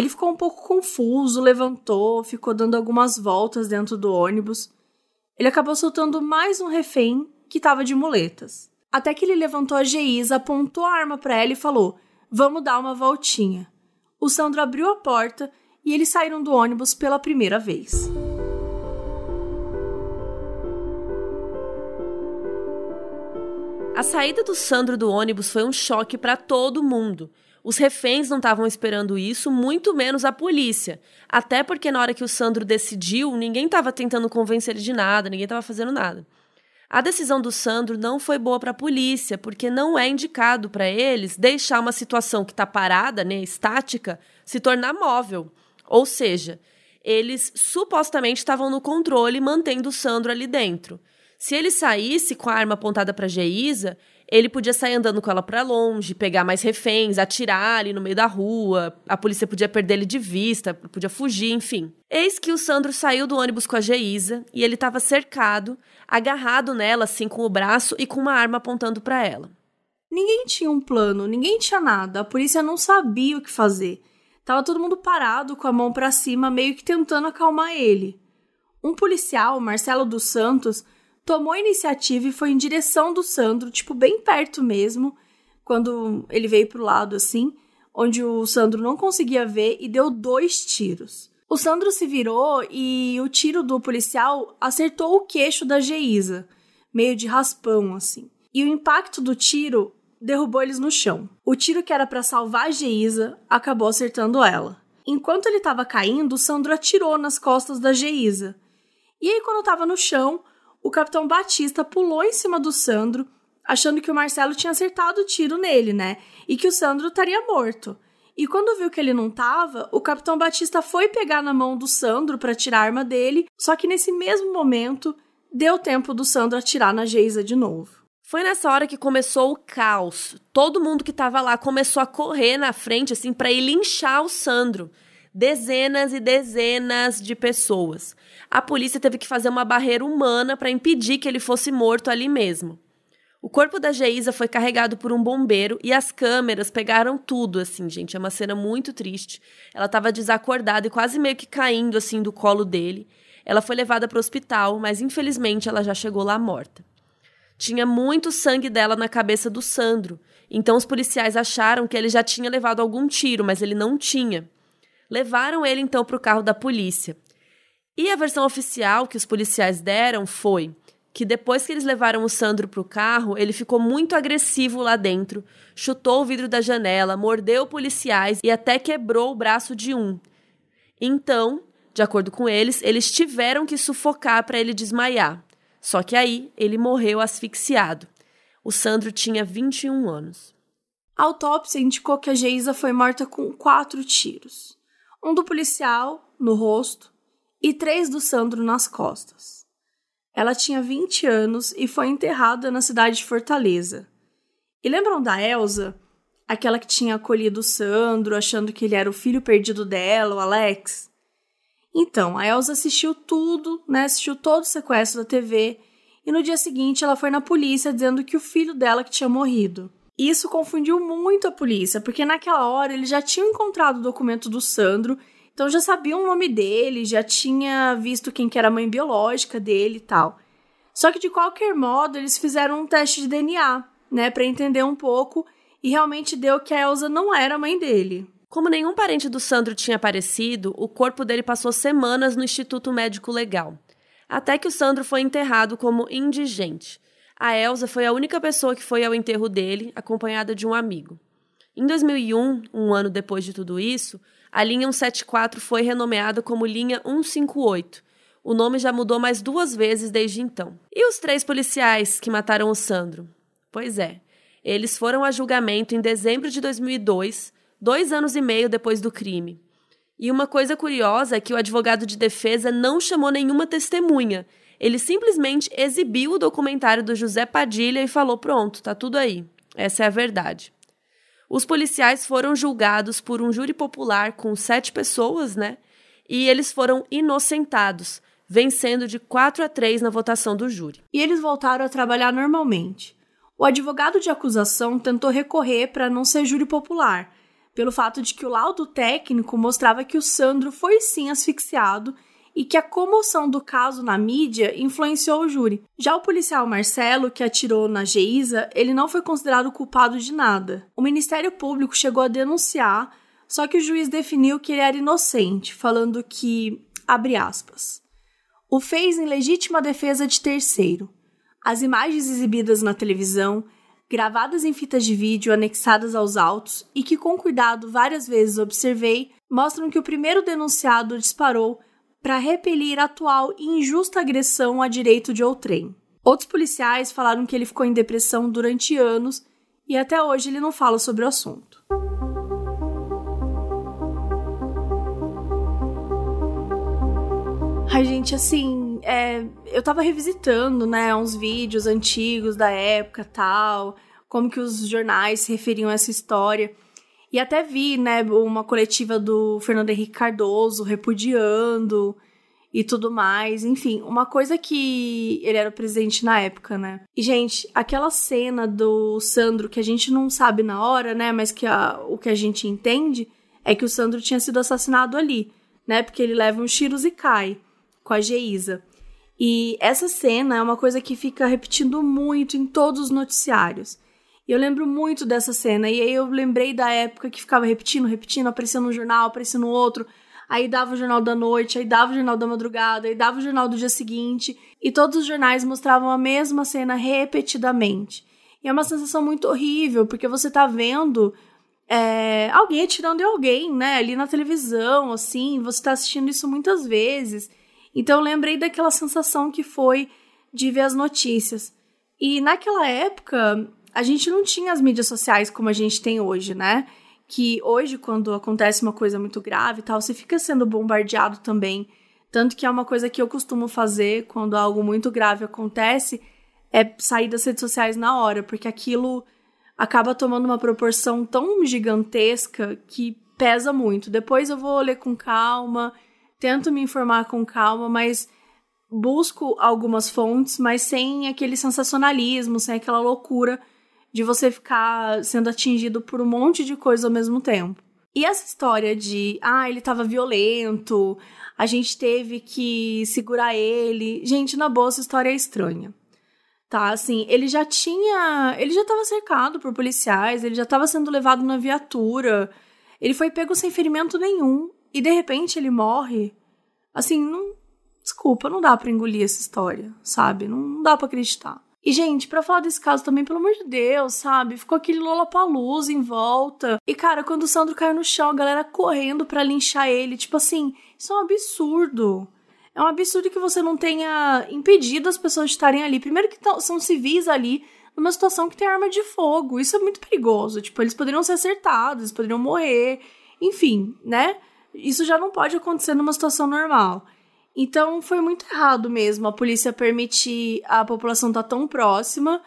S1: Ele ficou um pouco confuso, levantou, ficou dando algumas voltas dentro do ônibus. Ele acabou soltando mais um refém que estava de muletas. Até que ele levantou a Geisa, apontou a arma para ela e falou: Vamos dar uma voltinha. O Sandro abriu a porta e eles saíram do ônibus pela primeira vez.
S2: A saída do Sandro do ônibus foi um choque para todo mundo. Os reféns não estavam esperando isso, muito menos a polícia. Até porque na hora que o Sandro decidiu, ninguém estava tentando convencer ele de nada, ninguém estava fazendo nada. A decisão do Sandro não foi boa para a polícia, porque não é indicado para eles deixar uma situação que está parada, né, estática, se tornar móvel. Ou seja, eles supostamente estavam no controle mantendo o Sandro ali dentro. Se ele saísse com a arma apontada para Geisa, ele podia sair andando com ela para longe, pegar mais reféns, atirar ali no meio da rua, a polícia podia perder ele de vista, podia fugir, enfim. Eis que o Sandro saiu do ônibus com a Geisa e ele estava cercado, agarrado nela assim com o braço e com uma arma apontando para ela.
S1: Ninguém tinha um plano, ninguém tinha nada, a polícia não sabia o que fazer. Tava todo mundo parado com a mão para cima, meio que tentando acalmar ele. Um policial, Marcelo dos Santos, tomou a iniciativa e foi em direção do Sandro, tipo, bem perto mesmo, quando ele veio pro lado assim, onde o Sandro não conseguia ver e deu dois tiros. O Sandro se virou e o tiro do policial acertou o queixo da Geisa, meio de raspão assim. E o impacto do tiro derrubou eles no chão. O tiro que era para salvar a Geisa acabou acertando ela. Enquanto ele estava caindo, o Sandro atirou nas costas da Geisa. E aí, quando estava no chão, o capitão Batista pulou em cima do Sandro, achando que o Marcelo tinha acertado o tiro nele, né? E que o Sandro estaria morto. E quando viu que ele não tava, o capitão Batista foi pegar na mão do Sandro para tirar a arma dele, só que nesse mesmo momento deu tempo do Sandro atirar na Geisa de novo.
S2: Foi nessa hora que começou o caos. Todo mundo que tava lá começou a correr na frente assim para ir linchar o Sandro. Dezenas e dezenas de pessoas a polícia teve que fazer uma barreira humana para impedir que ele fosse morto ali mesmo. O corpo da Geisa foi carregado por um bombeiro e as câmeras pegaram tudo, assim, gente. É uma cena muito triste. Ela estava desacordada e quase meio que caindo, assim, do colo dele. Ela foi levada para o hospital, mas infelizmente ela já chegou lá morta. Tinha muito sangue dela na cabeça do Sandro, então os policiais acharam que ele já tinha levado algum tiro, mas ele não tinha. Levaram ele então para o carro da polícia. E a versão oficial que os policiais deram foi que depois que eles levaram o Sandro para o carro, ele ficou muito agressivo lá dentro, chutou o vidro da janela, mordeu policiais e até quebrou o braço de um. Então, de acordo com eles, eles tiveram que sufocar para ele desmaiar. Só que aí ele morreu asfixiado. O Sandro tinha 21 anos.
S1: A autópsia indicou que a Geisa foi morta com quatro tiros: um do policial no rosto, e três do Sandro nas costas. Ela tinha 20 anos e foi enterrada na cidade de Fortaleza. E lembram da Elsa? Aquela que tinha acolhido o Sandro, achando que ele era o filho perdido dela, o Alex? Então, a Elsa assistiu tudo, né? Assistiu todo o sequestro da TV e no dia seguinte ela foi na polícia dizendo que o filho dela que tinha morrido. Isso confundiu muito a polícia, porque naquela hora eles já tinham encontrado o documento do Sandro, então já sabiam o nome dele, já tinha visto quem que era a mãe biológica dele e tal. Só que de qualquer modo, eles fizeram um teste de DNA, né, para entender um pouco, e realmente deu que a Elsa não era a mãe dele.
S2: Como nenhum parente do Sandro tinha aparecido, o corpo dele passou semanas no Instituto Médico Legal, até que o Sandro foi enterrado como indigente. A Elsa foi a única pessoa que foi ao enterro dele, acompanhada de um amigo. Em 2001, um ano depois de tudo isso, a linha 174 foi renomeada como linha 158. O nome já mudou mais duas vezes desde então. E os três policiais que mataram o Sandro? Pois é, eles foram a julgamento em dezembro de 2002 dois anos e meio depois do crime. E uma coisa curiosa é que o advogado de defesa não chamou nenhuma testemunha. Ele simplesmente exibiu o documentário do José Padilha e falou: pronto, tá tudo aí. Essa é a verdade. Os policiais foram julgados por um júri popular com sete pessoas, né? E eles foram inocentados, vencendo de 4 a 3 na votação do júri.
S1: E eles voltaram a trabalhar normalmente. O advogado de acusação tentou recorrer para não ser júri popular, pelo fato de que o laudo técnico mostrava que o Sandro foi sim asfixiado e que a comoção do caso na mídia influenciou o júri. Já o policial Marcelo, que atirou na Geisa, ele não foi considerado culpado de nada. O Ministério Público chegou a denunciar, só que o juiz definiu que ele era inocente, falando que, abre aspas, o fez em legítima defesa de terceiro. As imagens exibidas na televisão gravadas em fitas de vídeo anexadas aos autos e que com cuidado várias vezes observei, mostram que o primeiro denunciado disparou para repelir a atual injusta agressão a direito de outrem. Outros policiais falaram que ele ficou em depressão durante anos e até hoje ele não fala sobre o assunto. Ai, gente, assim, é, eu tava revisitando, né, uns vídeos antigos da época tal, como que os jornais se referiam a essa história. E até vi, né, uma coletiva do Fernando Henrique Cardoso repudiando e tudo mais. Enfim, uma coisa que ele era presidente na época, né? E, gente, aquela cena do Sandro que a gente não sabe na hora, né? Mas que a, o que a gente entende é que o Sandro tinha sido assassinado ali, né? Porque ele leva uns tiros e cai com a Geisa. E essa cena é uma coisa que fica repetindo muito em todos os noticiários. E eu lembro muito dessa cena. E aí eu lembrei da época que ficava repetindo, repetindo, aparecendo no jornal, aparecendo no outro. Aí dava o jornal da noite, aí dava o jornal da madrugada, aí dava o jornal do dia seguinte. E todos os jornais mostravam a mesma cena repetidamente. E é uma sensação muito horrível, porque você tá vendo é, alguém atirando em alguém, né? Ali na televisão, assim, você tá assistindo isso muitas vezes. Então eu lembrei daquela sensação que foi de ver as notícias. E naquela época, a gente não tinha as mídias sociais como a gente tem hoje, né? Que hoje, quando acontece uma coisa muito grave e tal, você fica sendo bombardeado também. Tanto que é uma coisa que eu costumo fazer quando algo muito grave acontece, é sair das redes sociais na hora, porque aquilo acaba tomando uma proporção tão gigantesca que pesa muito. Depois eu vou ler com calma tento me informar com calma, mas busco algumas fontes, mas sem aquele sensacionalismo, sem aquela loucura de você ficar sendo atingido por um monte de coisa ao mesmo tempo. E essa história de, ah, ele estava violento, a gente teve que segurar ele. Gente, na boa, essa história é estranha. Tá, assim, ele já tinha. Ele já estava cercado por policiais, ele já estava sendo levado na viatura, ele foi pego sem ferimento nenhum e de repente ele morre. Assim, não. Desculpa, não dá para engolir essa história, sabe? Não, não dá para acreditar. E, gente, para falar desse caso também, pelo amor de Deus, sabe? Ficou aquele Lollapalooza em volta. E, cara, quando o Sandro caiu no chão, a galera correndo para linchar ele. Tipo assim, isso é um absurdo. É um absurdo que você não tenha impedido as pessoas de estarem ali. Primeiro que são civis ali, numa situação que tem arma de fogo. Isso é muito perigoso. Tipo, eles poderiam ser acertados, eles poderiam morrer. Enfim, né? Isso já não pode acontecer numa situação normal. Então foi muito errado mesmo a polícia permitir a população estar tá tão próxima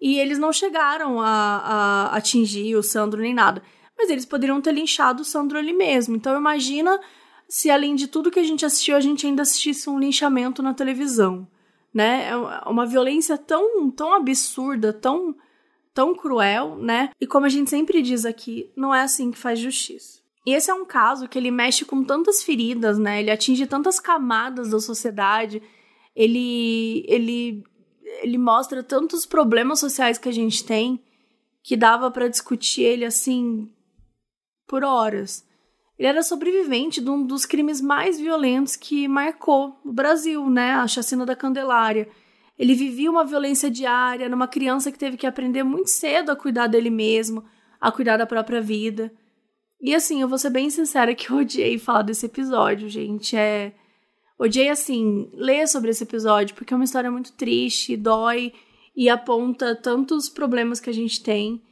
S1: e eles não chegaram a, a atingir o Sandro nem nada. Mas eles poderiam ter linchado o Sandro ali mesmo. Então imagina se além de tudo que a gente assistiu, a gente ainda assistisse um linchamento na televisão, né? É uma violência tão, tão absurda, tão, tão cruel, né? E como a gente sempre diz aqui, não é assim que faz justiça. E esse é um caso que ele mexe com tantas feridas, né? Ele atinge tantas camadas da sociedade. Ele, ele, ele mostra tantos problemas sociais que a gente tem que dava para discutir ele assim por horas. Ele era sobrevivente de um dos crimes mais violentos que marcou o Brasil, né? A chacina da Candelária. Ele vivia uma violência diária numa criança que teve que aprender muito cedo a cuidar dele mesmo, a cuidar da própria vida. E assim, eu vou ser bem sincera que eu odiei falar desse episódio, gente. É. Odiei, assim, ler sobre esse episódio, porque é uma história muito triste, dói e aponta tantos problemas que a gente tem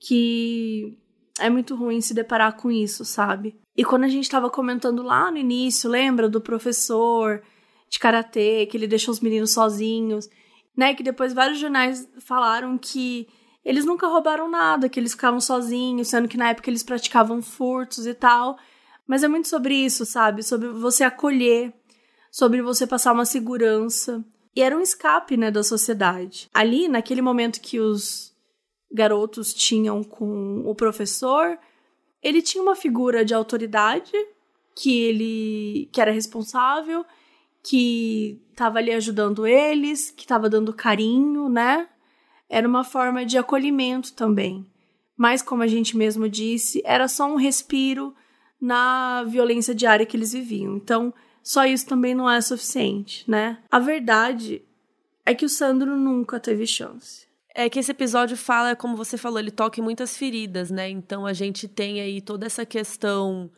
S1: que é muito ruim se deparar com isso, sabe? E quando a gente estava comentando lá no início, lembra do professor de karatê que ele deixou os meninos sozinhos, né? Que depois vários jornais falaram que eles nunca roubaram nada, que eles ficavam sozinhos, sendo que na época eles praticavam furtos e tal. Mas é muito sobre isso, sabe? Sobre você acolher, sobre você passar uma segurança. E era um escape, né, da sociedade. Ali, naquele momento que os garotos tinham com o professor, ele tinha uma figura de autoridade que ele que era responsável, que estava ali ajudando eles, que estava dando carinho, né? Era uma forma de acolhimento também. Mas como a gente mesmo disse, era só um respiro na violência diária que eles viviam. Então, só isso também não é suficiente, né? A verdade é que o Sandro nunca teve chance
S2: é que esse episódio fala, como você falou, ele toca em muitas feridas, né? Então a gente tem aí toda essa questão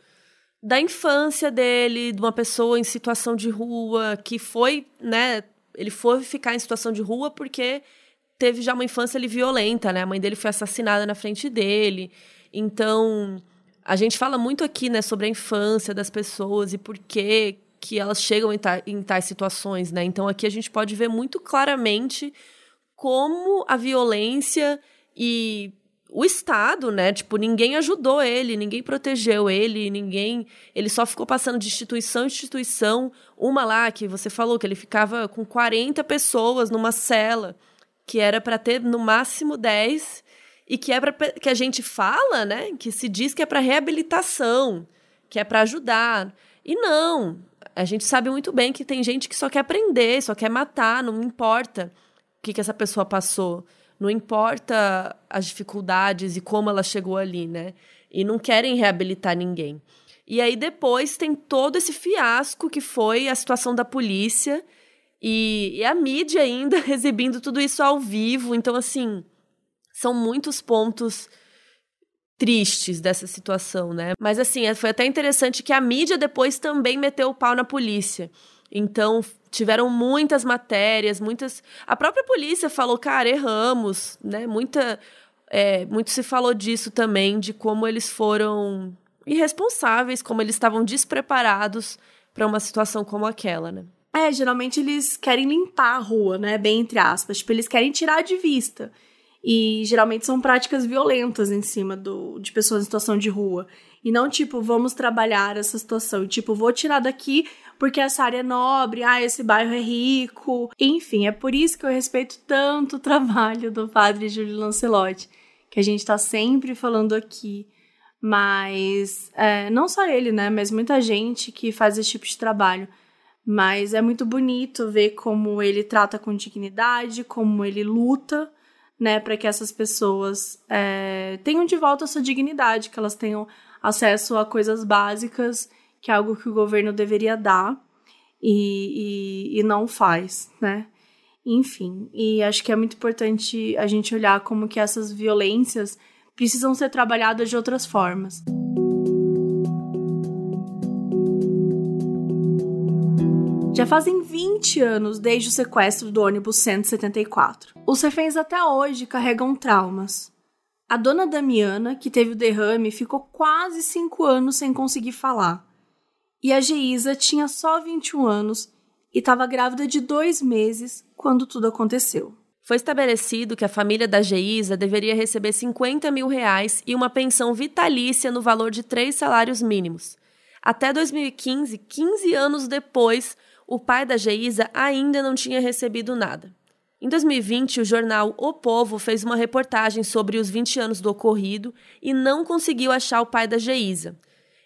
S2: da infância dele, de uma pessoa em situação de rua, que foi, né? Ele foi ficar em situação de rua porque teve já uma infância ali violenta, né? A mãe dele foi assassinada na frente dele. Então, a gente fala muito aqui, né, sobre a infância das pessoas e por que que elas chegam em, ta em tais situações, né? Então aqui a gente pode ver muito claramente como a violência e o Estado, né? Tipo, ninguém ajudou ele, ninguém protegeu ele, ninguém. Ele só ficou passando de instituição em instituição. Uma lá que você falou que ele ficava com 40 pessoas numa cela, que era para ter no máximo 10, e que é para que a gente fala, né? Que se diz que é para reabilitação, que é para ajudar. E não. A gente sabe muito bem que tem gente que só quer prender, só quer matar, não importa que, que essa pessoa passou. Não importa as dificuldades e como ela chegou ali, né? E não querem reabilitar ninguém. E aí depois tem todo esse fiasco que foi a situação da polícia e, e a mídia ainda [LAUGHS] exibindo tudo isso ao vivo. Então, assim, são muitos pontos tristes dessa situação, né? Mas assim, foi até interessante que a mídia depois também meteu o pau na polícia. Então, tiveram muitas matérias, muitas. A própria polícia falou, cara, erramos, né? Muita. É, muito se falou disso também, de como eles foram irresponsáveis, como eles estavam despreparados para uma situação como aquela, né?
S1: É, geralmente eles querem limpar a rua, né? Bem entre aspas. Tipo, eles querem tirar de vista. E geralmente são práticas violentas em cima do, de pessoas em situação de rua. E não tipo, vamos trabalhar essa situação. Tipo, vou tirar daqui porque essa área é nobre, ah, esse bairro é rico. Enfim, é por isso que eu respeito tanto o [LAUGHS] trabalho do padre Júlio Lancelotti, que a gente tá sempre falando aqui. Mas é, não só ele, né? Mas muita gente que faz esse tipo de trabalho. Mas é muito bonito ver como ele trata com dignidade, como ele luta, né, para que essas pessoas é, tenham de volta a sua dignidade, que elas tenham acesso a coisas básicas que é algo que o governo deveria dar e, e, e não faz, né? Enfim, e acho que é muito importante a gente olhar como que essas violências precisam ser trabalhadas de outras formas. Já fazem 20 anos desde o sequestro do ônibus 174. Os reféns até hoje carregam traumas. A dona Damiana, que teve o derrame, ficou quase 5 anos sem conseguir falar. E a Geisa tinha só 21 anos e estava grávida de dois meses quando tudo aconteceu.
S2: Foi estabelecido que a família da Geisa deveria receber 50 mil reais e uma pensão vitalícia no valor de três salários mínimos. Até 2015, 15 anos depois, o pai da Geisa ainda não tinha recebido nada. Em 2020, o jornal O Povo fez uma reportagem sobre os 20 anos do ocorrido e não conseguiu achar o pai da Geisa.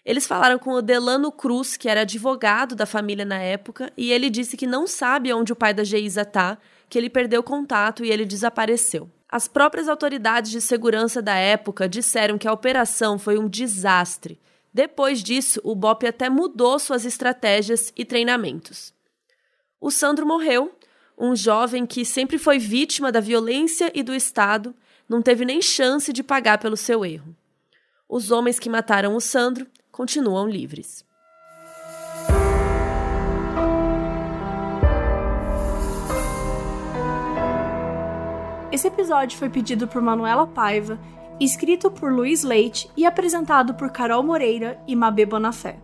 S2: Eles falaram com o Delano Cruz, que era advogado da família na época, e ele disse que não sabe onde o pai da Geisa está, que ele perdeu contato e ele desapareceu. As próprias autoridades de segurança da época disseram que a operação foi um desastre. Depois disso, o BOP até mudou suas estratégias e treinamentos. O Sandro morreu, um jovem que sempre foi vítima da violência e do Estado, não teve nem chance de pagar pelo seu erro. Os homens que mataram o Sandro continuam livres.
S1: Esse episódio foi pedido por Manuela Paiva, escrito por Luiz Leite e apresentado por Carol Moreira e Mabê Bonafé.